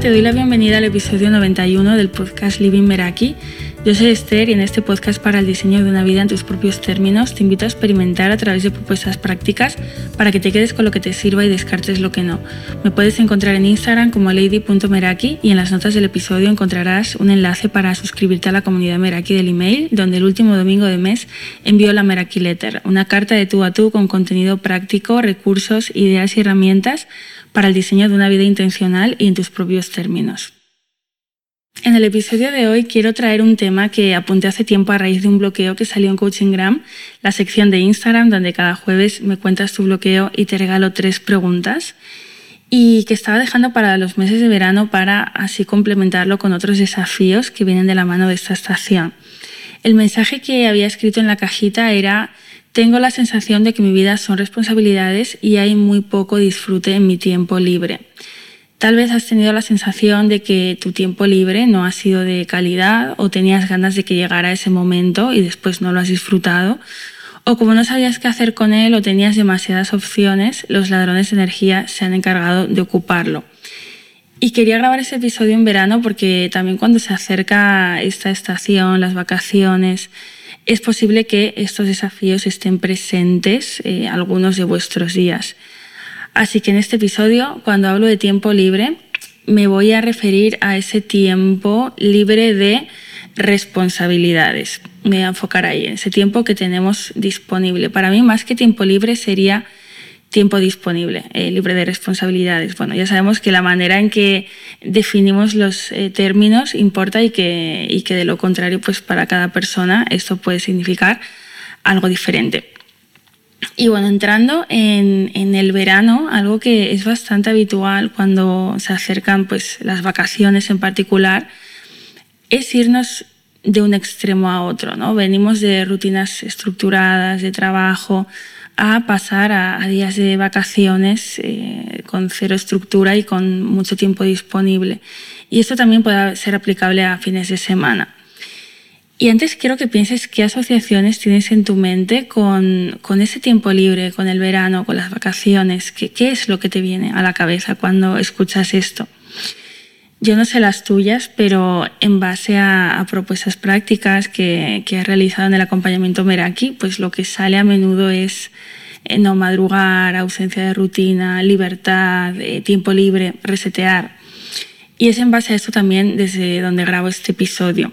Te doy la bienvenida al episodio 91 del podcast Living Meraki. Yo soy Esther y en este podcast para el diseño de una vida en tus propios términos te invito a experimentar a través de propuestas prácticas para que te quedes con lo que te sirva y descartes lo que no. Me puedes encontrar en Instagram como lady.meraki y en las notas del episodio encontrarás un enlace para suscribirte a la comunidad Meraki del email, donde el último domingo de mes envío la Meraki Letter, una carta de tú a tú con contenido práctico, recursos, ideas y herramientas para el diseño de una vida intencional y en tus propios términos. En el episodio de hoy quiero traer un tema que apunté hace tiempo a raíz de un bloqueo que salió en Coachinggram, la sección de Instagram donde cada jueves me cuentas tu bloqueo y te regalo tres preguntas y que estaba dejando para los meses de verano para así complementarlo con otros desafíos que vienen de la mano de esta estación. El mensaje que había escrito en la cajita era tengo la sensación de que mi vida son responsabilidades y hay muy poco disfrute en mi tiempo libre. Tal vez has tenido la sensación de que tu tiempo libre no ha sido de calidad o tenías ganas de que llegara ese momento y después no lo has disfrutado. O como no sabías qué hacer con él o tenías demasiadas opciones, los ladrones de energía se han encargado de ocuparlo. Y quería grabar ese episodio en verano porque también cuando se acerca esta estación, las vacaciones, es posible que estos desafíos estén presentes eh, algunos de vuestros días. Así que en este episodio, cuando hablo de tiempo libre, me voy a referir a ese tiempo libre de responsabilidades. Me voy a enfocar ahí, en ese tiempo que tenemos disponible. Para mí, más que tiempo libre, sería tiempo disponible, eh, libre de responsabilidades. Bueno, ya sabemos que la manera en que definimos los eh, términos importa y que, y que de lo contrario, pues para cada persona esto puede significar algo diferente. Y bueno, entrando en, en, el verano, algo que es bastante habitual cuando se acercan pues, las vacaciones en particular, es irnos de un extremo a otro. ¿no? Venimos de rutinas estructuradas, de trabajo, a pasar a, días de vacaciones eh, con cero estructura y con mucho tiempo disponible. Y esto también puede ser aplicable a fines de semana. Y antes quiero que pienses qué asociaciones tienes en tu mente con, con ese tiempo libre, con el verano, con las vacaciones. ¿Qué, ¿Qué, es lo que te viene a la cabeza cuando escuchas esto? Yo no sé las tuyas, pero en base a, propuestas prácticas que, que, he realizado en el acompañamiento Meraki, pues lo que sale a menudo es eh, no madrugar, ausencia de rutina, libertad, eh, tiempo libre, resetear. Y es en base a esto también desde donde grabo este episodio.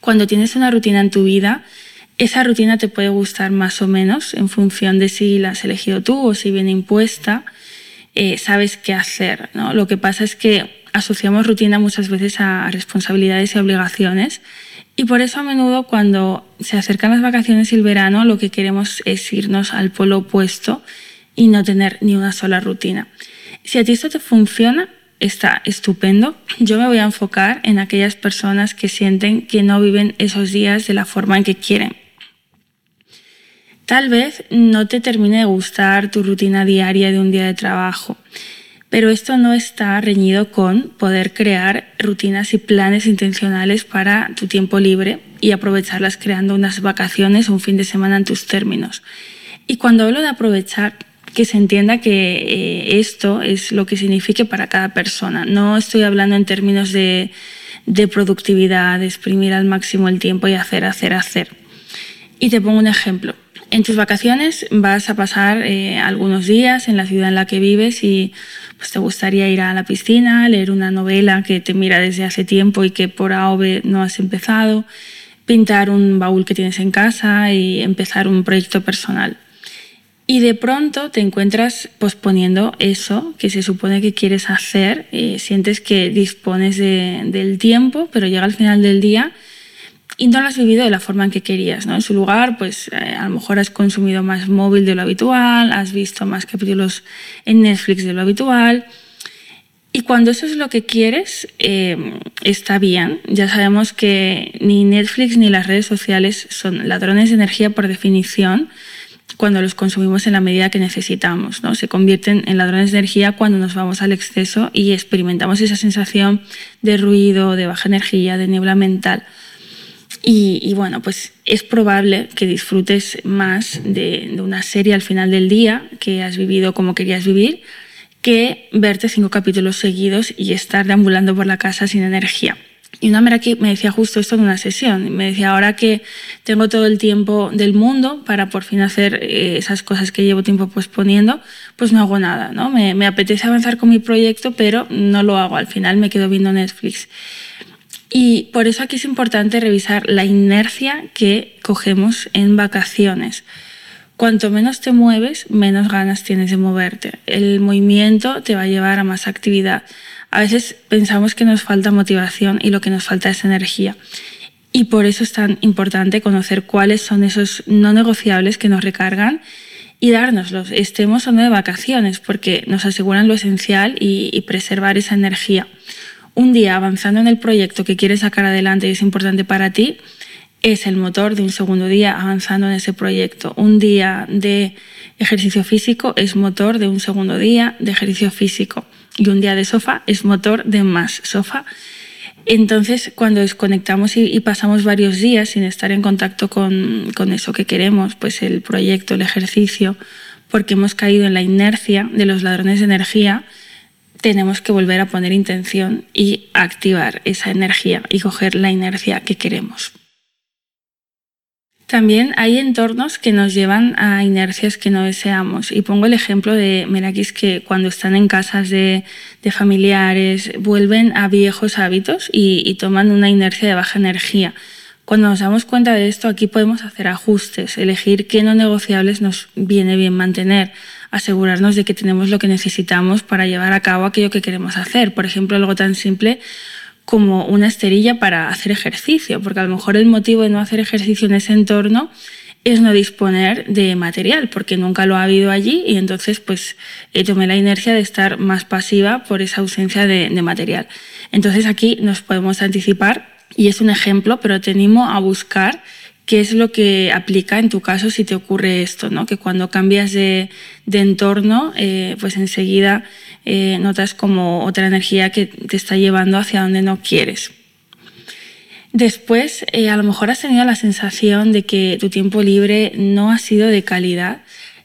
Cuando tienes una rutina en tu vida, esa rutina te puede gustar más o menos en función de si la has elegido tú o si viene impuesta, eh, sabes qué hacer. ¿no? Lo que pasa es que asociamos rutina muchas veces a responsabilidades y obligaciones y por eso a menudo cuando se acercan las vacaciones y el verano lo que queremos es irnos al polo opuesto y no tener ni una sola rutina. Si a ti esto te funciona, está estupendo. Yo me voy a enfocar en aquellas personas que sienten que no viven esos días de la forma en que quieren. Tal vez no te termine de gustar tu rutina diaria de un día de trabajo pero esto no está reñido con poder crear rutinas y planes intencionales para tu tiempo libre y aprovecharlas creando unas vacaciones o un fin de semana en tus términos. Y cuando hablo de aprovechar, que se entienda que eh, esto es lo que signifique para cada persona. No estoy hablando en términos de, de productividad, de exprimir al máximo el tiempo y hacer, hacer, hacer. Y te pongo un ejemplo. En tus vacaciones vas a pasar eh, algunos días en la ciudad en la que vives y pues, te gustaría ir a la piscina, leer una novela que te mira desde hace tiempo y que por A o B no has empezado, pintar un baúl que tienes en casa y empezar un proyecto personal. Y de pronto te encuentras posponiendo eso que se supone que quieres hacer, y sientes que dispones del tiempo, pero llega al final del día y no lo has vivido de la forma en que querías. ¿no? En su lugar, pues eh, a lo mejor has consumido más móvil de lo habitual, has visto más capítulos en Netflix de lo habitual. Y cuando eso es lo que quieres, eh, está bien. Ya sabemos que ni Netflix ni las redes sociales son ladrones de energía por definición cuando los consumimos en la medida que necesitamos. ¿no? Se convierten en ladrones de energía cuando nos vamos al exceso y experimentamos esa sensación de ruido, de baja energía, de niebla mental. Y, bueno, pues es probable que disfrutes más de, una serie al final del día que has vivido como querías vivir que verte cinco capítulos seguidos y estar deambulando por la casa sin energía. Y una Meraki me decía justo esto en una sesión. Me decía, ahora que tengo todo el tiempo del mundo para por fin hacer eh, esas cosas que llevo tiempo posponiendo, pues no hago nada. ¿no? Me apetece avanzar con mi proyecto, pero no lo hago. Al final me quedo viendo Netflix. Y por eso aquí es importante revisar la inercia que cogemos en vacaciones. Cuanto menos te mueves, menos ganas tienes de moverte. El movimiento te va a llevar a más actividad. A veces pensamos que nos falta motivación y lo que nos falta es energía. Y por eso es tan importante conocer cuáles son esos no negociables que nos recargan y dárnoslos, estemos o no de vacaciones, porque nos aseguran lo esencial y, y preservar esa energía un día avanzando en el proyecto que quieres sacar adelante y es importante para ti, es el motor de un segundo día avanzando en ese proyecto. Un día de ejercicio físico es motor de un segundo día de ejercicio físico. Y un día de sofá es motor de más sofá. Entonces, cuando desconectamos y, pasamos varios días sin estar en contacto con, con eso que queremos, pues el proyecto, el ejercicio, porque hemos caído en la inercia de los ladrones de energía, tenemos que volver a poner intención y activar esa energía y coger la inercia que queremos. También hay entornos que nos llevan a inercias que no deseamos. Y pongo el ejemplo de Merakis que cuando están en casas de, familiares vuelven a viejos hábitos y, y toman una inercia de baja energía. Cuando nos damos cuenta de esto, aquí podemos hacer ajustes, elegir qué no negociables nos viene bien mantener, asegurarnos de que tenemos lo que necesitamos para llevar a cabo aquello que queremos hacer. Por ejemplo, algo tan simple como una esterilla para hacer ejercicio, porque a lo mejor el motivo de no hacer ejercicio en ese entorno es no disponer de material, porque nunca lo ha habido allí y entonces pues eh, tomé la inercia de estar más pasiva por esa ausencia de, material. Entonces aquí nos podemos anticipar y es un ejemplo, pero te animo a buscar qué es lo que aplica en tu caso si te ocurre esto, ¿no? que cuando cambias de, entorno, eh, pues enseguida eh, notas como otra energía que te está llevando hacia donde no quieres. Después, eh, a lo mejor has tenido la sensación de que tu tiempo libre no ha sido de calidad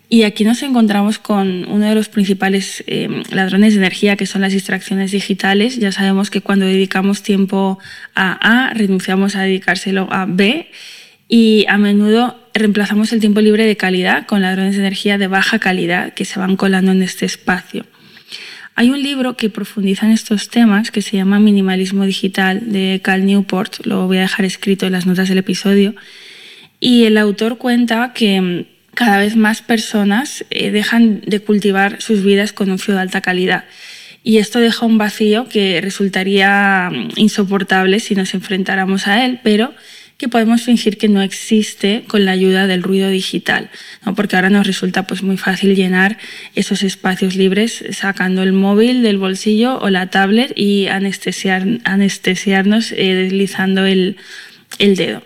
y aquí nos encontramos con uno de los principales eh, ladrones de energía, que son las distracciones digitales. Ya sabemos que cuando dedicamos tiempo a A, renunciamos a dedicárselo a B y a menudo reemplazamos el tiempo libre de calidad con ladrones de energía de baja calidad que se van colando en este espacio. Hay un libro que profundiza en estos temas que se llama Minimalismo Digital de Cal Newport, lo voy a dejar escrito en las notas del episodio, y el autor cuenta que cada vez más personas eh, dejan de cultivar sus vidas con un frío de alta calidad. Y esto deja un vacío que resultaría mm, insoportable si nos enfrentáramos a él, pero que podemos fingir que no existe con la ayuda del ruido digital, ¿no? porque ahora nos resulta pues, muy fácil llenar esos espacios libres sacando el móvil del bolsillo o la tablet y anestesiar, anestesiarnos eh, deslizando el, el dedo.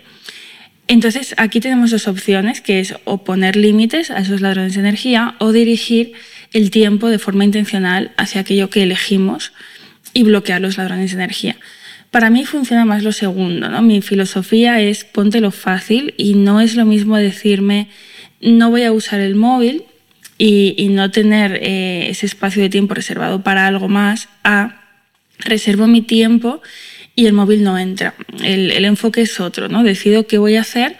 Entonces, aquí tenemos dos opciones, que es o poner límites a esos ladrones de energía o dirigir el tiempo de forma intencional hacia aquello que elegimos y bloquear los ladrones de energía. Para mí funciona más lo segundo, ¿no? Mi filosofía es ponte lo fácil y no es lo mismo decirme no voy a usar el móvil y, no tener eh, ese espacio de tiempo reservado para algo más a reservo mi tiempo y el móvil no entra. El, enfoque es otro, ¿no? Decido qué voy a hacer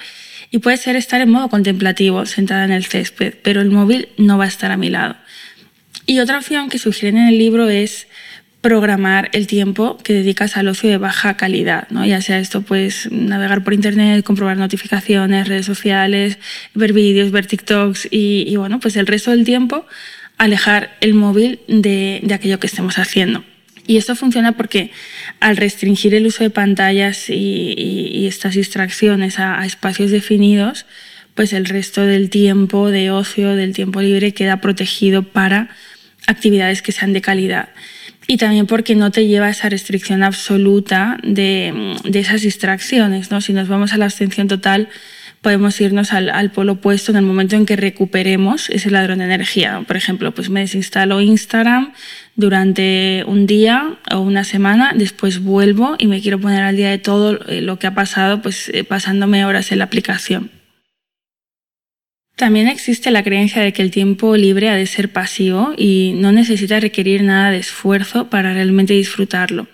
y puede ser estar en modo contemplativo, sentada en el césped, pero el móvil no va a estar a mi lado. Y otra opción que sugieren en el libro es programar el tiempo que dedicas al ocio de baja calidad, ¿no? ya sea esto pues navegar por internet, comprobar notificaciones, redes sociales, ver vídeos, ver TikToks y, y, bueno, pues el resto del tiempo alejar el móvil de, de aquello que estemos haciendo. Y esto funciona porque al restringir el uso de pantallas y, estas distracciones a, espacios definidos, pues el resto del tiempo de ocio, del tiempo libre, queda protegido para actividades que sean de calidad. Y también porque no te lleva a esa restricción absoluta de, de esas distracciones. ¿no? Si nos vamos a la abstención total, podemos irnos al, al, polo opuesto en el momento en que recuperemos ese ladrón de energía. Por ejemplo, pues me desinstalo Instagram durante un día o una semana, después vuelvo y me quiero poner al día de todo eh, lo que ha pasado, pues eh, pasándome horas en la aplicación. También existe la creencia de que el tiempo libre ha de ser pasivo y no necesita requerir nada de esfuerzo para realmente disfrutarlo,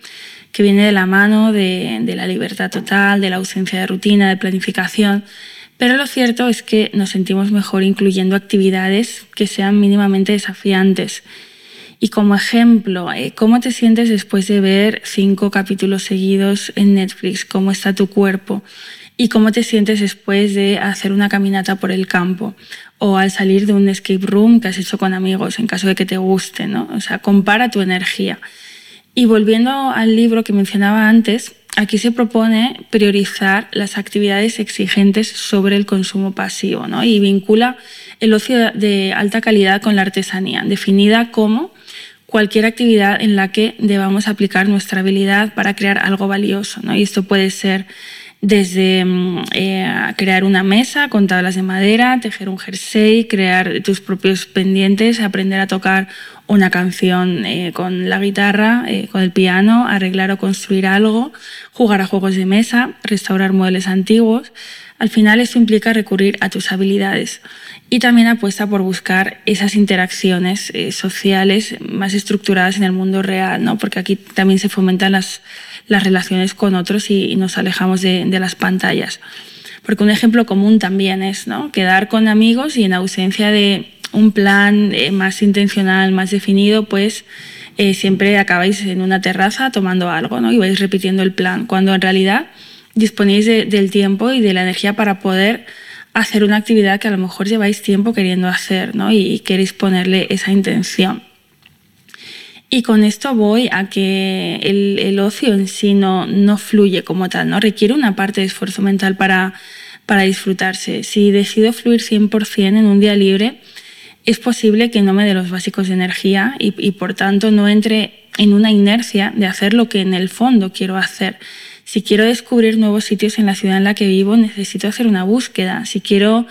que viene de la mano de, la libertad total, de la ausencia de rutina, de planificación. Pero lo cierto es que nos sentimos mejor incluyendo actividades que sean mínimamente desafiantes. Y como ejemplo, eh, ¿cómo te sientes después de ver cinco capítulos seguidos en Netflix? ¿Cómo está tu cuerpo? Y cómo te sientes después de hacer una caminata por el campo o al salir de un escape room que has hecho con amigos en caso de que te guste, ¿no? O sea, compara tu energía. Y volviendo al libro que mencionaba antes, aquí se propone priorizar las actividades exigentes sobre el consumo pasivo ¿no? y vincula el ocio de alta calidad con la artesanía, definida como cualquier actividad en la que debamos aplicar nuestra habilidad para crear algo valioso. ¿no? Y esto puede ser desde mm, eh, crear una mesa con tablas de madera, tejer un jersey, crear tus propios pendientes, aprender a tocar una canción eh, con la guitarra, eh, con el piano, arreglar o construir algo, jugar a juegos de mesa, restaurar muebles antiguos. Al final esto implica recurrir a tus habilidades y también apuesta por buscar esas interacciones sociales más estructuradas en el mundo real, ¿no? porque aquí también se fomentan las las relaciones con otros y, nos alejamos de, las pantallas. Porque un ejemplo común también es ¿no? quedar con amigos y en ausencia de un plan eh, más intencional, más definido, pues eh, siempre acabáis en una terraza tomando algo ¿no? y vais repitiendo el plan, cuando en realidad disponéis del tiempo y de la energía para poder hacer una actividad que a lo mejor lleváis tiempo queriendo hacer ¿no? y queréis ponerle esa intención. Y con esto voy a que el, ocio en sí no, no, fluye como tal, ¿no? Requiere una parte de esfuerzo mental para, para disfrutarse. Si decido fluir 100% en un día libre, es posible que no me dé los básicos de energía y, y por tanto no entre en una inercia de hacer lo que en el fondo quiero hacer. Si quiero descubrir nuevos sitios en la ciudad en la que vivo, necesito hacer una búsqueda. Si quiero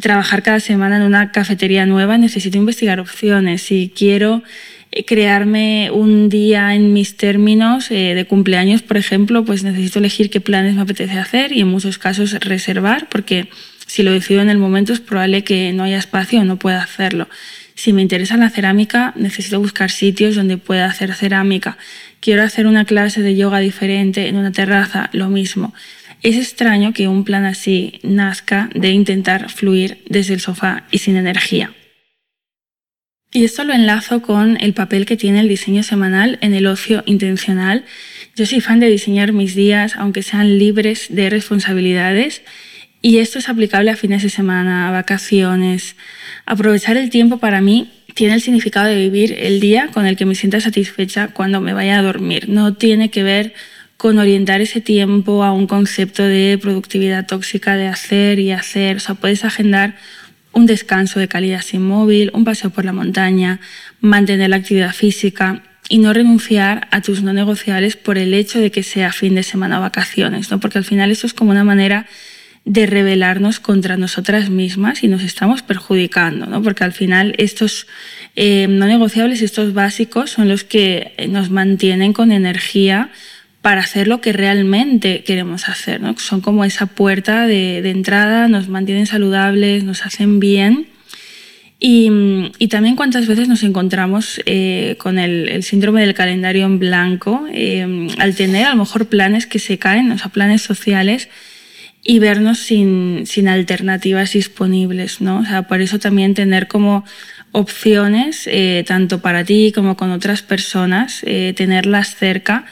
trabajar cada semana en una cafetería nueva, necesito investigar opciones. Si quiero eh, crearme un día en mis términos eh, de cumpleaños, por ejemplo, pues necesito elegir qué planes me apetece hacer y en muchos casos reservar, porque si lo decido en el momento es probable que no haya espacio o no pueda hacerlo. Si me interesa la cerámica, necesito buscar sitios donde pueda hacer cerámica. Quiero hacer una clase de yoga diferente en una terraza, lo mismo. Es extraño que un plan así nazca de intentar fluir desde el sofá y sin energía. Y esto lo enlazo con el papel que tiene el diseño semanal en el ocio intencional. Yo soy fan de diseñar mis días, aunque sean libres de responsabilidades, y esto es aplicable a fines de semana, a vacaciones. Aprovechar el tiempo para mí tiene el significado de vivir el día con el que me sienta satisfecha cuando me vaya a dormir. No tiene que ver con orientar ese tiempo a un concepto de productividad tóxica de hacer y hacer. O sea, puedes agendar un descanso de calidad sin móvil, un paseo por la montaña, mantener la actividad física y no renunciar a tus no negociables por el hecho de que sea fin de semana o vacaciones, ¿no? porque al final eso es como una manera de rebelarnos contra nosotras mismas y nos estamos perjudicando, ¿no? porque al final estos eh, no negociables, estos básicos son los que nos mantienen con energía para hacer lo que realmente queremos hacer. ¿no? Son como esa puerta de, entrada, nos mantienen saludables, nos hacen bien. Y, también cuántas veces nos encontramos eh, con el, síndrome del calendario en blanco, eh, al tener a lo mejor planes que se caen, o sea, planes sociales, y vernos sin, alternativas disponibles. ¿no? O sea, por eso también tener como opciones, eh, tanto para ti como con otras personas, tenerlas cerca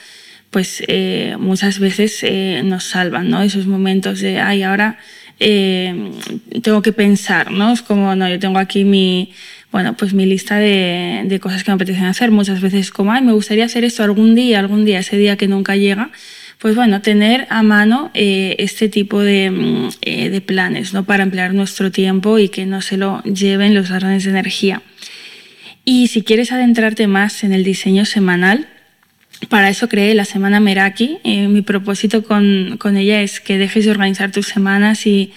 pues eh, muchas veces eh, nos salvan, ¿no? Esos momentos de, ay, ahora eh, tengo que pensar, ¿no? Es como, no, yo tengo aquí mi, bueno, pues mi lista de, de, cosas que me apetecen hacer. Muchas veces como, ay, me gustaría hacer esto algún día, algún día, ese día que nunca llega. Pues bueno, tener a mano este tipo de, mm, de, planes, ¿no? Para emplear nuestro tiempo y que no se lo lleven los ladrones de energía. Y si quieres adentrarte más en el diseño semanal, para eso creé la Semana Meraki. Eh, mi propósito con, con, ella es que dejes de organizar tus semanas y,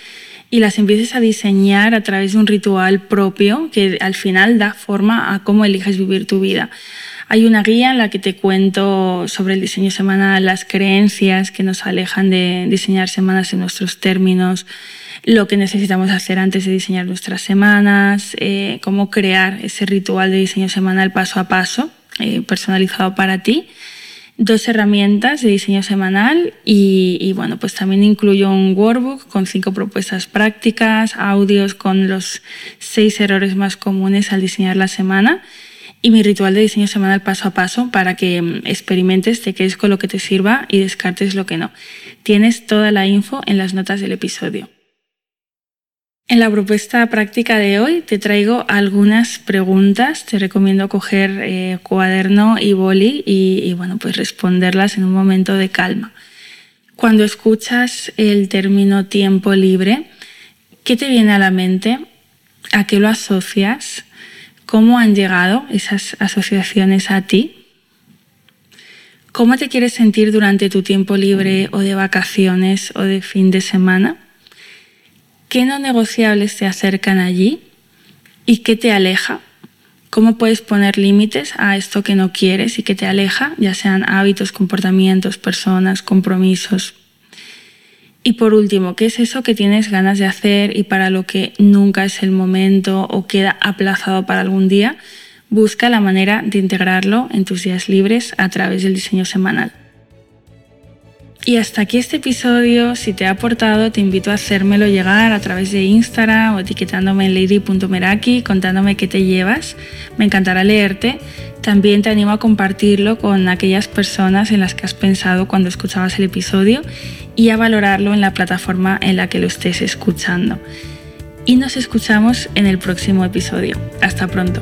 y, las empieces a diseñar a través de un ritual propio que al final da forma a cómo eliges vivir tu vida. Hay una guía en la que te cuento sobre el diseño semanal, las creencias que nos alejan de diseñar semanas en nuestros términos, lo que necesitamos hacer antes de diseñar nuestras semanas, eh, cómo crear ese ritual de diseño semanal paso a paso, eh, personalizado para ti. Dos herramientas de diseño semanal y, bueno, pues también incluyo un workbook con cinco propuestas prácticas, audios con los seis errores más comunes al diseñar la semana y mi ritual de diseño semanal paso a paso para que mm, experimentes, te quedes con lo que te sirva y descartes lo que no. Tienes toda la info en las notas del episodio. En la propuesta práctica de hoy te traigo algunas preguntas. Te recomiendo coger eh, cuaderno y boli y, bueno, pues responderlas en un momento de calma. Cuando escuchas el término tiempo libre, ¿qué te viene a la mente? ¿A qué lo asocias? ¿Cómo han llegado esas asociaciones a ti? ¿Cómo te quieres sentir durante tu tiempo libre o de vacaciones o de fin de semana? ¿Qué no negociables te acercan allí y qué te aleja? ¿Cómo puedes poner límites a esto que no quieres y que te aleja, ya sean hábitos, comportamientos, personas, compromisos? Y por último, ¿qué es eso que tienes ganas de hacer y para lo que nunca es el momento o queda aplazado para algún día? Busca la manera de integrarlo en tus días libres a través del diseño semanal. Y hasta aquí este episodio. Si te ha aportado, te invito a hacérmelo llegar a través de Instagram o etiquetándome en lady.meraki, contándome qué te llevas. Me encantará leerte. También te animo a compartirlo con aquellas personas en las que has pensado cuando escuchabas el episodio y a valorarlo en la plataforma en la que lo estés escuchando. Y nos escuchamos en el próximo episodio. Hasta pronto.